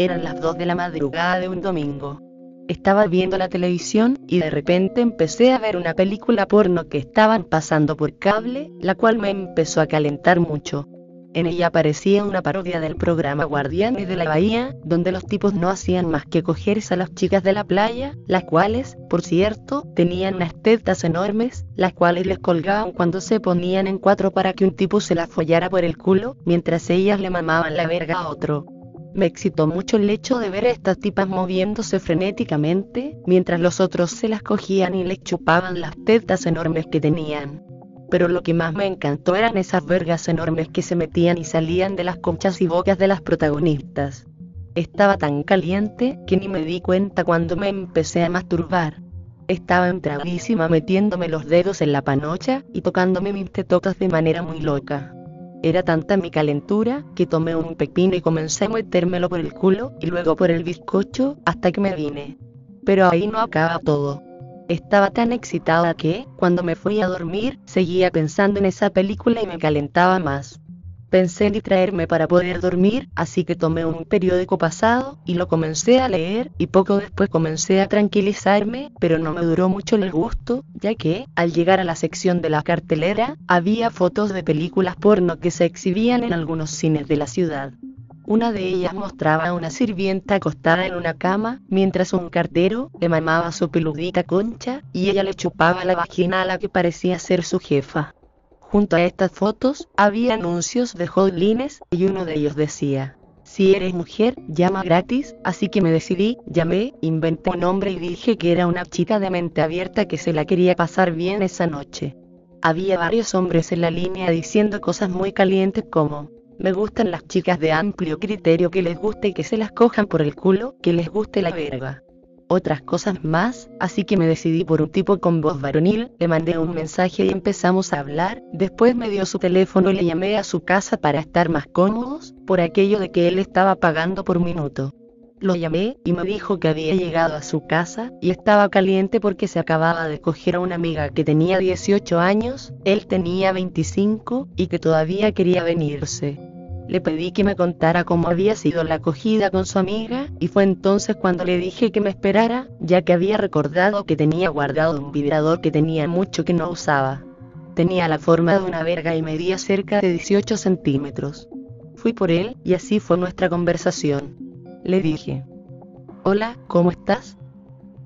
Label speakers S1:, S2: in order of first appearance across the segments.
S1: Eran las 2 de la madrugada de un domingo. Estaba viendo la televisión y de repente empecé a ver una película porno que estaban pasando por cable, la cual me empezó a calentar mucho. En ella aparecía una parodia del programa Guardianes de la Bahía, donde los tipos no hacían más que cogerse a las chicas de la playa, las cuales, por cierto, tenían unas tetas enormes, las cuales les colgaban cuando se ponían en cuatro para que un tipo se las follara por el culo, mientras ellas le mamaban la verga a otro. Me excitó mucho el hecho de ver a estas tipas moviéndose frenéticamente, mientras los otros se las cogían y les chupaban las tetas enormes que tenían. Pero lo que más me encantó eran esas vergas enormes que se metían y salían de las conchas y bocas de las protagonistas. Estaba tan caliente que ni me di cuenta cuando me empecé a masturbar. Estaba entradísima metiéndome los dedos en la panocha y tocándome mis tetotas de manera muy loca. Era tanta mi calentura que tomé un pepino y comencé a metérmelo por el culo y luego por el bizcocho hasta que me vine. Pero ahí no acaba todo. Estaba tan excitada que, cuando me fui a dormir, seguía pensando en esa película y me calentaba más. Pensé en distraerme para poder dormir, así que tomé un periódico pasado y lo comencé a leer y poco después comencé a tranquilizarme, pero no me duró mucho el gusto, ya que, al llegar a la sección de la cartelera, había fotos de películas porno que se exhibían en algunos cines de la ciudad. Una de ellas mostraba a una sirvienta acostada en una cama, mientras un cartero le mamaba su peludita concha, y ella le chupaba la vagina a la que parecía ser su jefa. Junto a estas fotos, había anuncios de hotlines, y uno de ellos decía, si eres mujer, llama gratis, así que me decidí, llamé, inventé un nombre y dije que era una chica de mente abierta que se la quería pasar bien esa noche. Había varios hombres en la línea diciendo cosas muy calientes como, me gustan las chicas de amplio criterio que les guste que se las cojan por el culo, que les guste la verga otras cosas más, así que me decidí por un tipo con voz varonil, le mandé un mensaje y empezamos a hablar, después me dio su teléfono y le llamé a su casa para estar más cómodos, por aquello de que él estaba pagando por minuto. Lo llamé y me dijo que había llegado a su casa y estaba caliente porque se acababa de coger a una amiga que tenía 18 años, él tenía 25 y que todavía quería venirse le pedí que me contara cómo había sido la acogida con su amiga, y fue entonces cuando le dije que me esperara, ya que había recordado que tenía guardado un vibrador que tenía mucho que no usaba. Tenía la forma de una verga y medía cerca de 18 centímetros. Fui por él, y así fue nuestra conversación. Le dije, Hola, ¿cómo estás?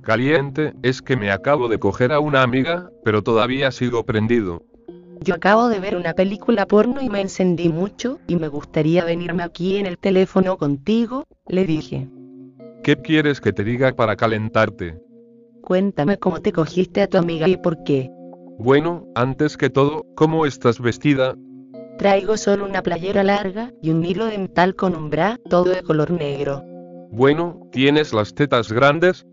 S2: Caliente, es que me acabo de coger a una amiga, pero todavía sigo prendido.
S1: Yo acabo de ver una película porno y me encendí mucho, y me gustaría venirme aquí en el teléfono contigo, le dije.
S2: ¿Qué quieres que te diga para calentarte?
S1: Cuéntame cómo te cogiste a tu amiga y por qué.
S2: Bueno, antes que todo, ¿cómo estás vestida?
S1: Traigo solo una playera larga y un hilo dental con un bra, todo de color negro.
S2: Bueno, ¿tienes las tetas grandes?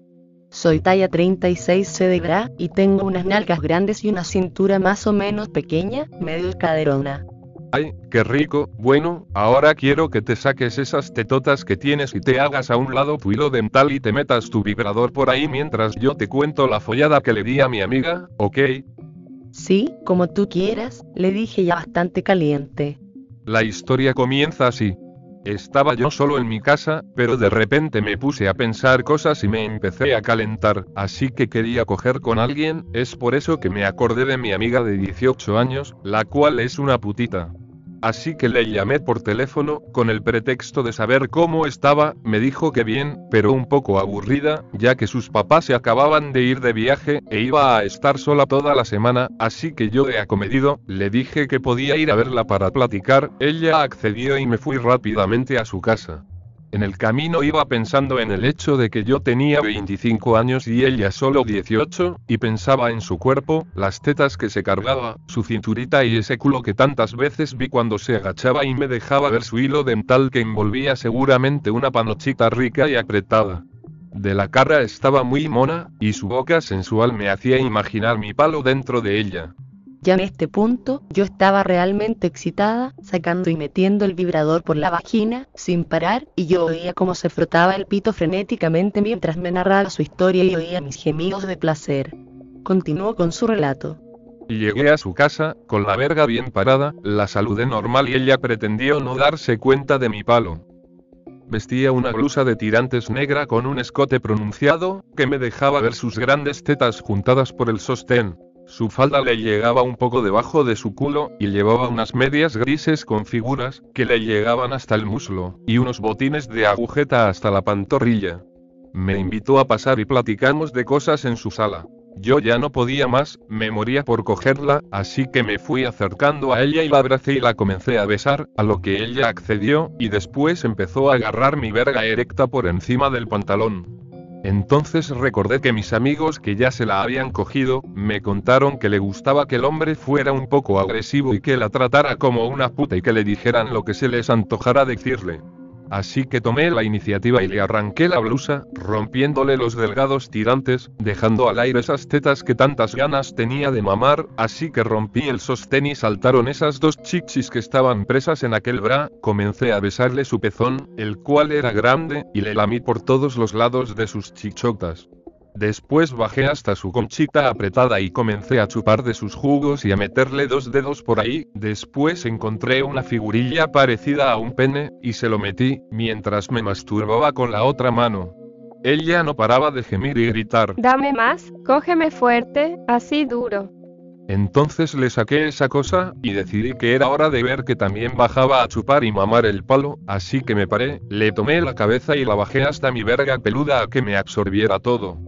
S1: Soy talla 36C de bra, y tengo unas nalgas grandes y una cintura más o menos pequeña, medio caderona.
S2: Ay, qué rico. Bueno, ahora quiero que te saques esas tetotas que tienes y te hagas a un lado tu hilo dental y te metas tu vibrador por ahí mientras yo te cuento la follada que le di a mi amiga, ¿ok?
S1: Sí, como tú quieras, le dije ya bastante caliente.
S2: La historia comienza así. Estaba yo solo en mi casa, pero de repente me puse a pensar cosas y me empecé a calentar, así que quería coger con alguien, es por eso que me acordé de mi amiga de 18 años, la cual es una putita. Así que le llamé por teléfono, con el pretexto de saber cómo estaba, me dijo que bien, pero un poco aburrida, ya que sus papás se acababan de ir de viaje, e iba a estar sola toda la semana, así que yo de acomedido, le dije que podía ir a verla para platicar, ella accedió y me fui rápidamente a su casa. En el camino iba pensando en el hecho de que yo tenía 25 años y ella solo 18, y pensaba en su cuerpo, las tetas que se cargaba, su cinturita y ese culo que tantas veces vi cuando se agachaba y me dejaba ver su hilo dental que envolvía seguramente una panochita rica y apretada. De la cara estaba muy mona, y su boca sensual me hacía imaginar mi palo dentro de ella.
S1: Ya en este punto, yo estaba realmente excitada, sacando y metiendo el vibrador por la vagina, sin parar, y yo oía cómo se frotaba el pito frenéticamente mientras me narraba su historia y oía mis gemidos de placer. Continuó con su relato.
S2: Llegué a su casa, con la verga bien parada, la saludé normal y ella pretendió no darse cuenta de mi palo. Vestía una blusa de tirantes negra con un escote pronunciado, que me dejaba ver sus grandes tetas juntadas por el sostén. Su falda le llegaba un poco debajo de su culo, y llevaba unas medias grises con figuras, que le llegaban hasta el muslo, y unos botines de agujeta hasta la pantorrilla. Me invitó a pasar y platicamos de cosas en su sala. Yo ya no podía más, me moría por cogerla, así que me fui acercando a ella y la abracé y la comencé a besar, a lo que ella accedió, y después empezó a agarrar mi verga erecta por encima del pantalón. Entonces recordé que mis amigos que ya se la habían cogido, me contaron que le gustaba que el hombre fuera un poco agresivo y que la tratara como una puta y que le dijeran lo que se les antojara decirle. Así que tomé la iniciativa y le arranqué la blusa, rompiéndole los delgados tirantes, dejando al aire esas tetas que tantas ganas tenía de mamar, así que rompí el sostén y saltaron esas dos chichis que estaban presas en aquel bra, comencé a besarle su pezón, el cual era grande, y le lamí por todos los lados de sus chichotas. Después bajé hasta su conchita apretada y comencé a chupar de sus jugos y a meterle dos dedos por ahí, después encontré una figurilla parecida a un pene, y se lo metí, mientras me masturbaba con la otra mano. Ella no paraba de gemir y gritar.
S3: Dame más, cógeme fuerte, así duro.
S2: Entonces le saqué esa cosa, y decidí que era hora de ver que también bajaba a chupar y mamar el palo, así que me paré, le tomé la cabeza y la bajé hasta mi verga peluda a que me absorbiera todo.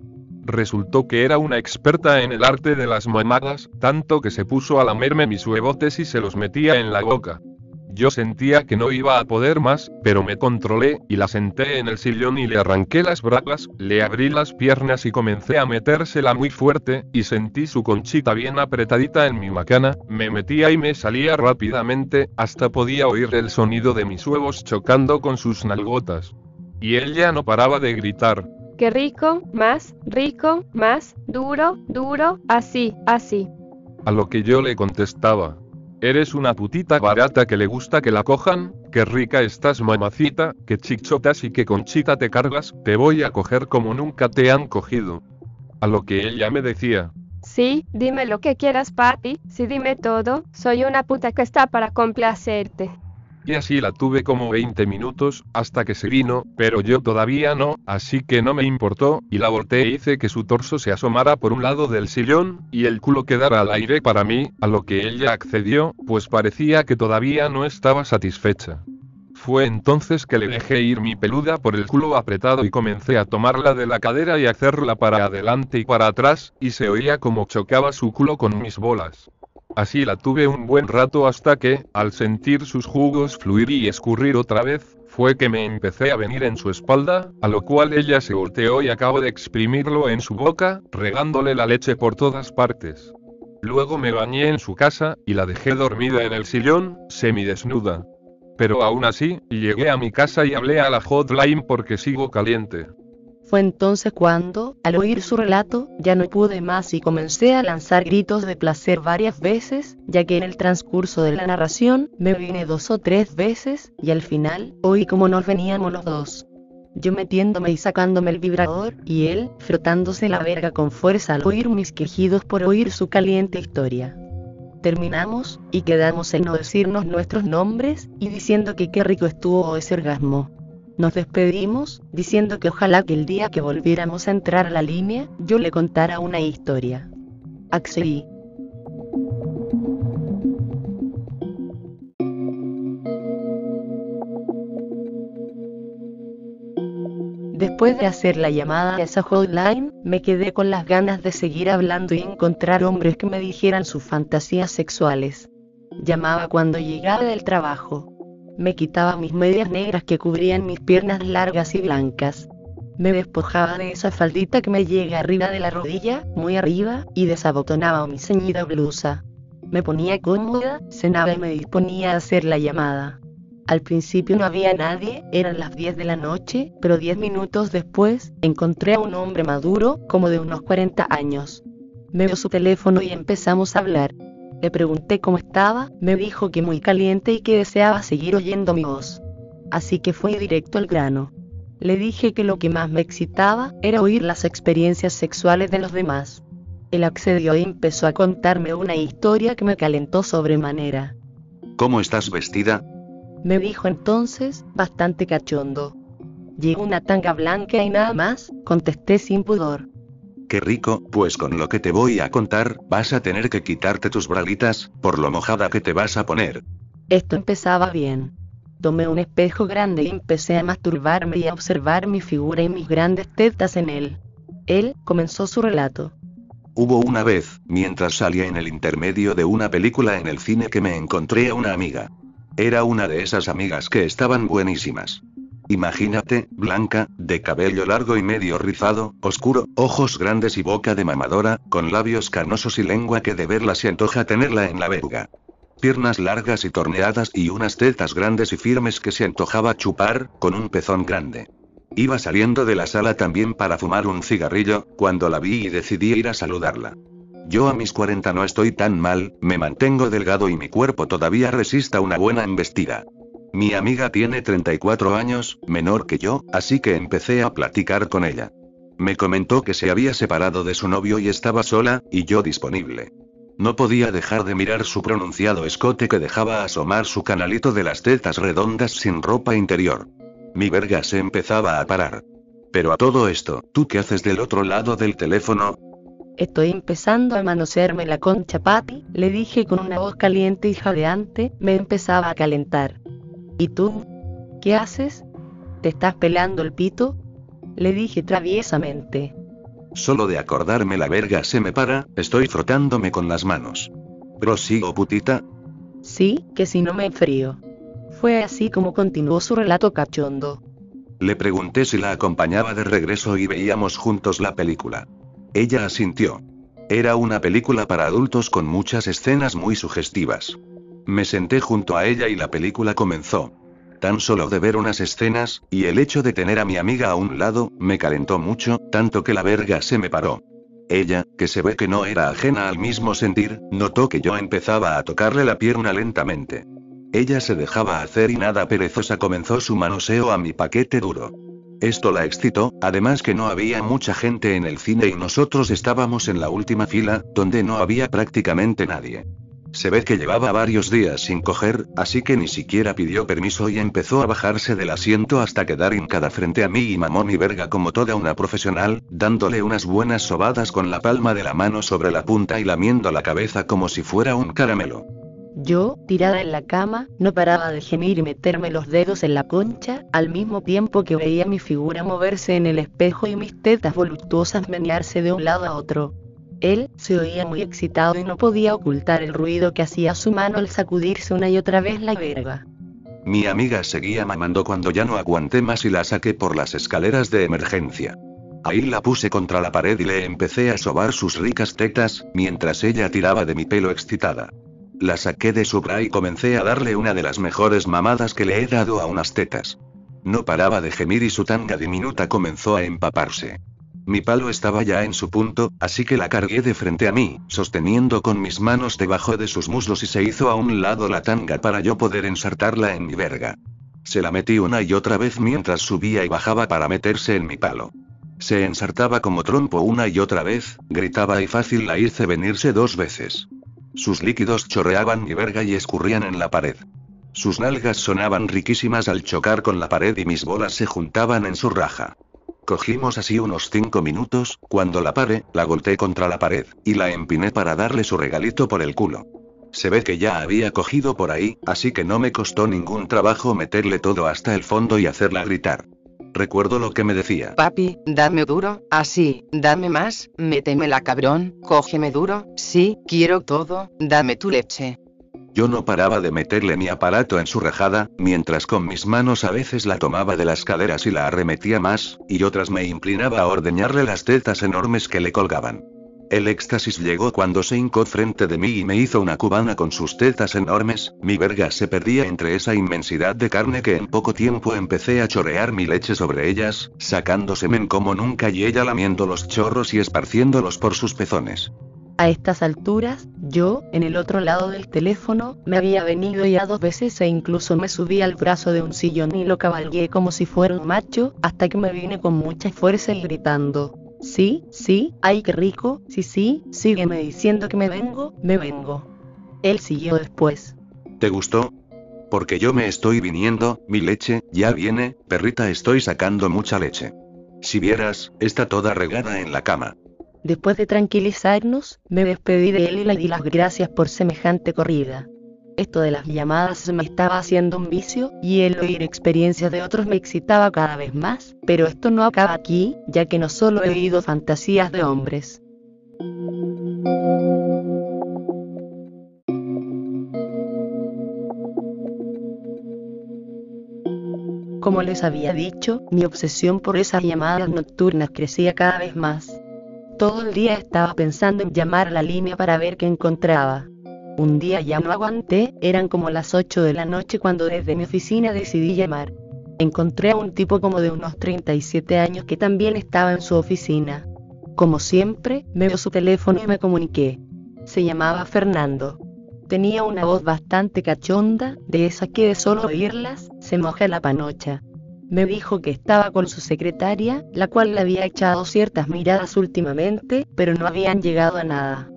S2: Resultó que era una experta en el arte de las mamadas, tanto que se puso a lamerme mis huevotes y se los metía en la boca. Yo sentía que no iba a poder más, pero me controlé, y la senté en el sillón y le arranqué las bragas, le abrí las piernas y comencé a metérsela muy fuerte, y sentí su conchita bien apretadita en mi macana, me metía y me salía rápidamente, hasta podía oír el sonido de mis huevos chocando con sus nalgotas. Y ella no paraba de gritar,
S3: Qué rico, más, rico, más, duro, duro, así, así.
S2: A lo que yo le contestaba. Eres una putita barata que le gusta que la cojan, qué rica estás mamacita, qué chichotas y qué conchita te cargas, te voy a coger como nunca te han cogido. A lo que ella me decía.
S3: Sí, dime lo que quieras, papi, sí dime todo, soy una puta que está para complacerte.
S2: Y así la tuve como 20 minutos, hasta que se vino, pero yo todavía no, así que no me importó, y la volteé e hice que su torso se asomara por un lado del sillón, y el culo quedara al aire para mí, a lo que ella accedió, pues parecía que todavía no estaba satisfecha. Fue entonces que le dejé ir mi peluda por el culo apretado y comencé a tomarla de la cadera y hacerla para adelante y para atrás, y se oía como chocaba su culo con mis bolas. Así la tuve un buen rato hasta que, al sentir sus jugos fluir y escurrir otra vez, fue que me empecé a venir en su espalda, a lo cual ella se volteó y acabo de exprimirlo en su boca, regándole la leche por todas partes. Luego me bañé en su casa, y la dejé dormida en el sillón, semidesnuda. Pero aún así, llegué a mi casa y hablé a la hotline porque sigo caliente.
S1: Fue entonces cuando, al oír su relato, ya no pude más y comencé a lanzar gritos de placer varias veces, ya que en el transcurso de la narración, me vine dos o tres veces, y al final, oí como nos veníamos los dos. Yo metiéndome y sacándome el vibrador, y él, frotándose la verga con fuerza al oír mis quejidos por oír su caliente historia. Terminamos, y quedamos en no decirnos nuestros nombres, y diciendo que qué rico estuvo ese orgasmo. Nos despedimos, diciendo que ojalá que el día que volviéramos a entrar a la línea, yo le contara una historia. Accedí. Después de hacer la llamada a esa hotline, me quedé con las ganas de seguir hablando y encontrar hombres que me dijeran sus fantasías sexuales. Llamaba cuando llegaba del trabajo. Me quitaba mis medias negras que cubrían mis piernas largas y blancas. Me despojaba de esa faldita que me llega arriba de la rodilla, muy arriba, y desabotonaba mi ceñida blusa. Me ponía cómoda, cenaba y me disponía a hacer la llamada. Al principio no había nadie, eran las 10 de la noche, pero 10 minutos después, encontré a un hombre maduro, como de unos 40 años. Me dio su teléfono y empezamos a hablar. Le pregunté cómo estaba, me dijo que muy caliente y que deseaba seguir oyendo mi voz. Así que fui directo al grano. Le dije que lo que más me excitaba era oír las experiencias sexuales de los demás. Él accedió y empezó a contarme una historia que me calentó sobremanera.
S4: ¿Cómo estás vestida?
S1: Me dijo entonces, bastante cachondo. Llevo una tanga blanca y nada más, contesté sin pudor.
S4: Qué rico, pues con lo que te voy a contar, vas a tener que quitarte tus bralitas, por lo mojada que te vas a poner.
S1: Esto empezaba bien. Tomé un espejo grande y empecé a masturbarme y a observar mi figura y mis grandes tetas en él. Él comenzó su relato.
S4: Hubo una vez, mientras salía en el intermedio de una película en el cine que me encontré a una amiga. Era una de esas amigas que estaban buenísimas. Imagínate, blanca, de cabello largo y medio rizado, oscuro, ojos grandes y boca de mamadora, con labios carnosos y lengua que de verla se antoja tenerla en la verga piernas largas y torneadas y unas tetas grandes y firmes que se antojaba chupar, con un pezón grande. Iba saliendo de la sala también para fumar un cigarrillo, cuando la vi y decidí ir a saludarla. Yo a mis 40 no estoy tan mal, me mantengo delgado y mi cuerpo todavía resista una buena embestida. Mi amiga tiene 34 años, menor que yo, así que empecé a platicar con ella. Me comentó que se había separado de su novio y estaba sola, y yo disponible. No podía dejar de mirar su pronunciado escote que dejaba asomar su canalito de las tetas redondas sin ropa interior. Mi verga se empezaba a parar. Pero a todo esto, ¿tú qué haces del otro lado del teléfono?
S1: Estoy empezando a manosearme la concha Patty, le dije con una voz caliente y jadeante, me empezaba a calentar. ¿Y tú? ¿Qué haces? ¿Te estás pelando el pito? Le dije traviesamente.
S4: Solo de acordarme la verga se me para, estoy frotándome con las manos. ¿Prosigo putita?
S1: Sí, que si no me enfrío. Fue así como continuó su relato cachondo.
S4: Le pregunté si la acompañaba de regreso y veíamos juntos la película. Ella asintió. Era una película para adultos con muchas escenas muy sugestivas. Me senté junto a ella y la película comenzó. Tan solo de ver unas escenas, y el hecho de tener a mi amiga a un lado, me calentó mucho, tanto que la verga se me paró. Ella, que se ve que no era ajena al mismo sentir, notó que yo empezaba a tocarle la pierna lentamente. Ella se dejaba hacer y nada perezosa comenzó su manoseo a mi paquete duro. Esto la excitó, además que no había mucha gente en el cine y nosotros estábamos en la última fila, donde no había prácticamente nadie. Se ve que llevaba varios días sin coger, así que ni siquiera pidió permiso y empezó a bajarse del asiento hasta quedar hincada frente a mí y mamón y verga como toda una profesional, dándole unas buenas sobadas con la palma de la mano sobre la punta y lamiendo la cabeza como si fuera un caramelo.
S1: Yo, tirada en la cama, no paraba de gemir y meterme los dedos en la concha, al mismo tiempo que veía mi figura moverse en el espejo y mis tetas voluptuosas menearse de un lado a otro. Él se oía muy excitado y no podía ocultar el ruido que hacía su mano al sacudirse una y otra vez la verga.
S4: Mi amiga seguía mamando cuando ya no aguanté más y la saqué por las escaleras de emergencia. Ahí la puse contra la pared y le empecé a sobar sus ricas tetas, mientras ella tiraba de mi pelo excitada. La saqué de su bra y comencé a darle una de las mejores mamadas que le he dado a unas tetas. No paraba de gemir y su tanga diminuta comenzó a empaparse. Mi palo estaba ya en su punto, así que la cargué de frente a mí, sosteniendo con mis manos debajo de sus muslos y se hizo a un lado la tanga para yo poder ensartarla en mi verga. Se la metí una y otra vez mientras subía y bajaba para meterse en mi palo. Se ensartaba como trompo una y otra vez, gritaba y fácil la hice venirse dos veces. Sus líquidos chorreaban mi verga y escurrían en la pared. Sus nalgas sonaban riquísimas al chocar con la pared y mis bolas se juntaban en su raja. Cogimos así unos cinco minutos, cuando la paré, la volteé contra la pared, y la empiné para darle su regalito por el culo. Se ve que ya había cogido por ahí, así que no me costó ningún trabajo meterle todo hasta el fondo y hacerla gritar. Recuerdo lo que me decía.
S1: Papi, dame duro, así, dame más, métemela cabrón, cógeme duro, sí, quiero todo, dame tu leche.
S4: Yo no paraba de meterle mi aparato en su rajada, mientras con mis manos a veces la tomaba de las caderas y la arremetía más, y otras me inclinaba a ordeñarle las tetas enormes que le colgaban. El éxtasis llegó cuando se hincó frente de mí y me hizo una cubana con sus tetas enormes, mi verga se perdía entre esa inmensidad de carne que en poco tiempo empecé a chorear mi leche sobre ellas, sacando semen como nunca y ella lamiendo los chorros y esparciéndolos por sus pezones.
S1: A estas alturas, yo, en el otro lado del teléfono, me había venido ya dos veces e incluso me subí al brazo de un sillón y lo cabalgué como si fuera un macho, hasta que me vine con mucha fuerza y gritando. Sí, sí, ay qué rico, sí, sí, sígueme diciendo que me vengo, me vengo. Él siguió después.
S4: ¿Te gustó? Porque yo me estoy viniendo, mi leche, ya viene, perrita, estoy sacando mucha leche. Si vieras, está toda regada en la cama.
S1: Después de tranquilizarnos, me despedí de él y le di las gracias por semejante corrida. Esto de las llamadas me estaba haciendo un vicio, y el oír experiencias de otros me excitaba cada vez más, pero esto no acaba aquí, ya que no solo he oído fantasías de hombres. Como les había dicho, mi obsesión por esas llamadas nocturnas crecía cada vez más. Todo el día estaba pensando en llamar a la línea para ver qué encontraba. Un día ya no aguanté, eran como las 8 de la noche cuando desde mi oficina decidí llamar. Encontré a un tipo como de unos 37 años que también estaba en su oficina. Como siempre, me dio su teléfono y me comuniqué. Se llamaba Fernando. Tenía una voz bastante cachonda, de esas que de solo oírlas, se moja la panocha. Me dijo que estaba con su secretaria, la cual le había echado ciertas miradas últimamente, pero no habían llegado a nada.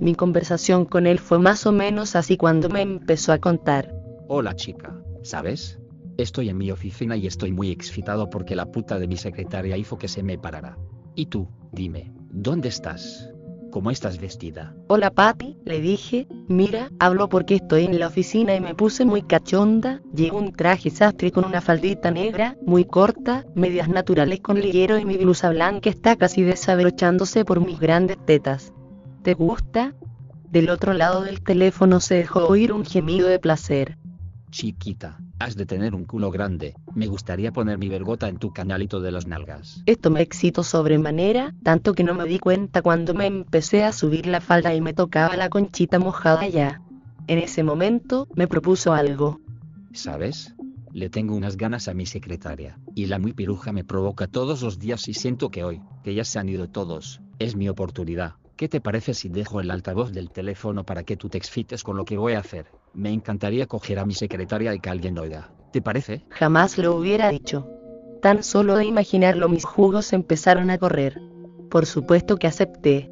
S1: Mi conversación con él fue más o menos así cuando me empezó a contar.
S5: Hola chica, ¿sabes? Estoy en mi oficina y estoy muy excitado porque la puta de mi secretaria hizo que se me parara. Y tú, dime, ¿dónde estás? ¿Cómo estás vestida?
S1: Hola Patty, le dije, mira, hablo porque estoy en la oficina y me puse muy cachonda, llevo un traje sastre con una faldita negra, muy corta, medias naturales con liguero y mi blusa blanca está casi desabrochándose por mis grandes tetas. ¿Te gusta? Del otro lado del teléfono se dejó oír un gemido de placer.
S5: Chiquita, has de tener un culo grande, me gustaría poner mi vergota en tu canalito de las nalgas.
S1: Esto me excitó sobremanera, tanto que no me di cuenta cuando me empecé a subir la falda y me tocaba la conchita mojada ya. En ese momento, me propuso algo.
S5: ¿Sabes? Le tengo unas ganas a mi secretaria, y la muy piruja me provoca todos los días y siento que hoy, que ya se han ido todos, es mi oportunidad. ¿Qué te parece si dejo el altavoz del teléfono para que tú te excites con lo que voy a hacer? Me encantaría coger a mi secretaria y que alguien lo oiga. ¿Te parece?
S1: Jamás lo hubiera dicho. Tan solo de imaginarlo mis jugos empezaron a correr. Por supuesto que acepté.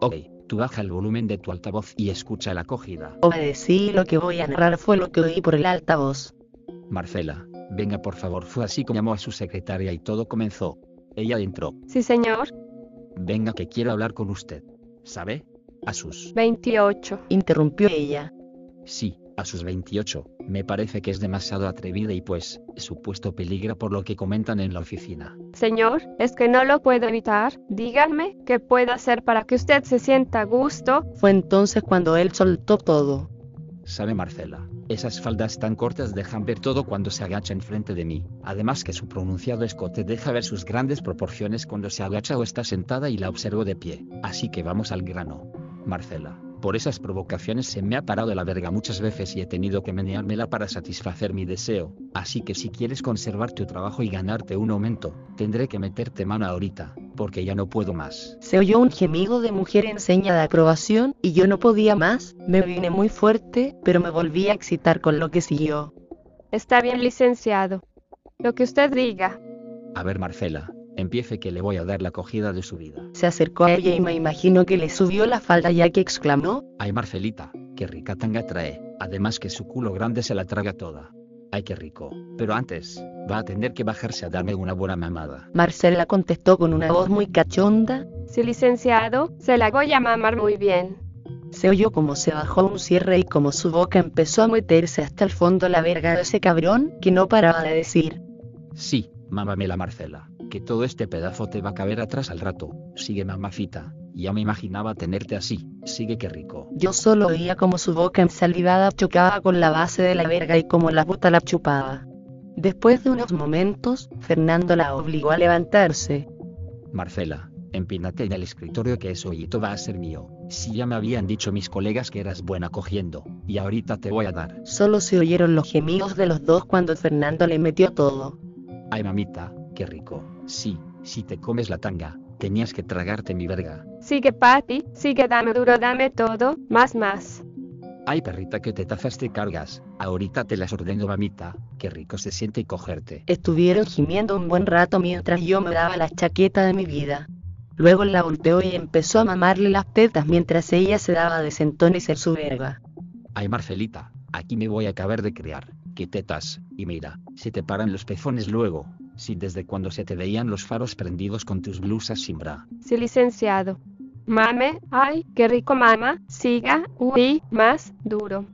S5: Ok, tú baja el volumen de tu altavoz y escucha la acogida.
S1: Obedecí y lo que voy a narrar fue lo que oí por el altavoz.
S5: Marcela, venga por favor, fue así como llamó a su secretaria y todo comenzó. Ella entró.
S3: Sí, señor.
S5: Venga que quiero hablar con usted. ¿Sabe? A sus
S3: 28.
S1: Interrumpió ella.
S5: Sí, a sus 28. Me parece que es demasiado atrevida y pues, su puesto peligra por lo que comentan en la oficina.
S3: Señor, es que no lo puedo evitar. Díganme qué puedo hacer para que usted se sienta a gusto.
S1: Fue entonces cuando él soltó todo.
S5: ¿Sabe Marcela? Esas faldas tan cortas dejan ver todo cuando se agacha enfrente de mí. Además que su pronunciado escote deja ver sus grandes proporciones cuando se agacha o está sentada y la observo de pie. Así que vamos al grano. Marcela. Por esas provocaciones se me ha parado la verga muchas veces y he tenido que meneármela para satisfacer mi deseo. Así que si quieres conservar tu trabajo y ganarte un aumento, tendré que meterte mano ahorita, porque ya no puedo más.
S1: Se oyó un gemido de mujer en seña de aprobación, y yo no podía más, me vine muy fuerte, pero me volví a excitar con lo que siguió.
S3: Está bien, licenciado. Lo que usted diga.
S5: A ver Marcela, empiece que le voy a dar la acogida de su vida.
S1: Se acercó a ella y me imagino que le subió la falda ya que exclamó,
S5: Ay Marcelita, qué rica tanga trae, además que su culo grande se la traga toda. Ay qué rico, pero antes, va a tener que bajarse a darme una buena mamada.
S1: Marcela contestó con una voz muy cachonda,
S3: Sí, licenciado, se la voy a mamar muy bien.
S1: se oyó como se bajó un cierre y como su boca empezó a meterse hasta el fondo la verga de ese cabrón, que no paraba de decir,
S5: Sí, Mámame la Marcela, que todo este pedazo te va a caber atrás al rato. Sigue mamacita. Ya me imaginaba tenerte así. Sigue que rico.
S1: Yo solo oía como su boca ensalivada chocaba con la base de la verga y como la puta la chupaba. Después de unos momentos, Fernando la obligó a levantarse.
S5: Marcela, empínate en el escritorio que ese hoyito va a ser mío. Si ya me habían dicho mis colegas que eras buena cogiendo, y ahorita te voy a dar.
S1: Solo se oyeron los gemidos de los dos cuando Fernando le metió todo.
S5: Ay mamita, qué rico. Sí, si te comes la tanga, tenías que tragarte mi verga.
S3: Sigue Patty, sigue dame duro, dame todo, más más.
S5: Ay perrita que te tazas te cargas, ahorita te las ordeno mamita, qué rico se siente cogerte.
S1: Estuvieron gimiendo un buen rato mientras yo me daba la chaqueta de mi vida. Luego la volteó y empezó a mamarle las tetas mientras ella se daba de sentón y ser su verga.
S5: Ay Marcelita, aquí me voy a acabar de criar, qué tetas, y mira, se te paran los pezones luego, si desde cuando se te veían los faros prendidos con tus blusas sin bra.
S3: Sí, licenciado. Mame, ay, qué rico mama, siga, uy, más, duro.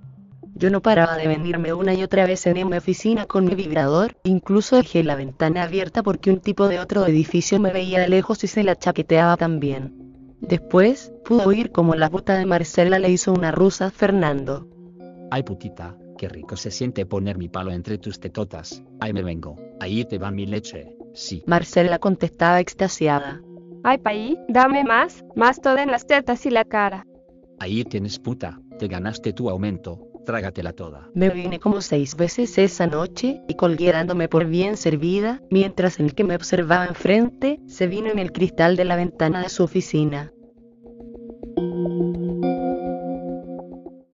S1: Yo no paraba de venirme una y otra vez en mi oficina con mi vibrador, incluso dejé la ventana abierta porque un tipo de otro edificio me veía de lejos y se la chaqueteaba también. Después, pude oír como la puta de Marcela le hizo una rusa a Fernando.
S5: Ay putita, qué rico se siente poner mi palo entre tus tetotas. Ay me vengo, ahí te va mi leche. Sí.
S1: Marcela contestaba extasiada.
S3: Ay, paí, dame más, más todo en las tetas y la cara.
S5: Ahí tienes puta, te ganaste tu aumento, trágatela toda.
S1: Me vine como seis veces esa noche y colgué dándome por bien servida, mientras el que me observaba enfrente se vino en el cristal de la ventana de su oficina.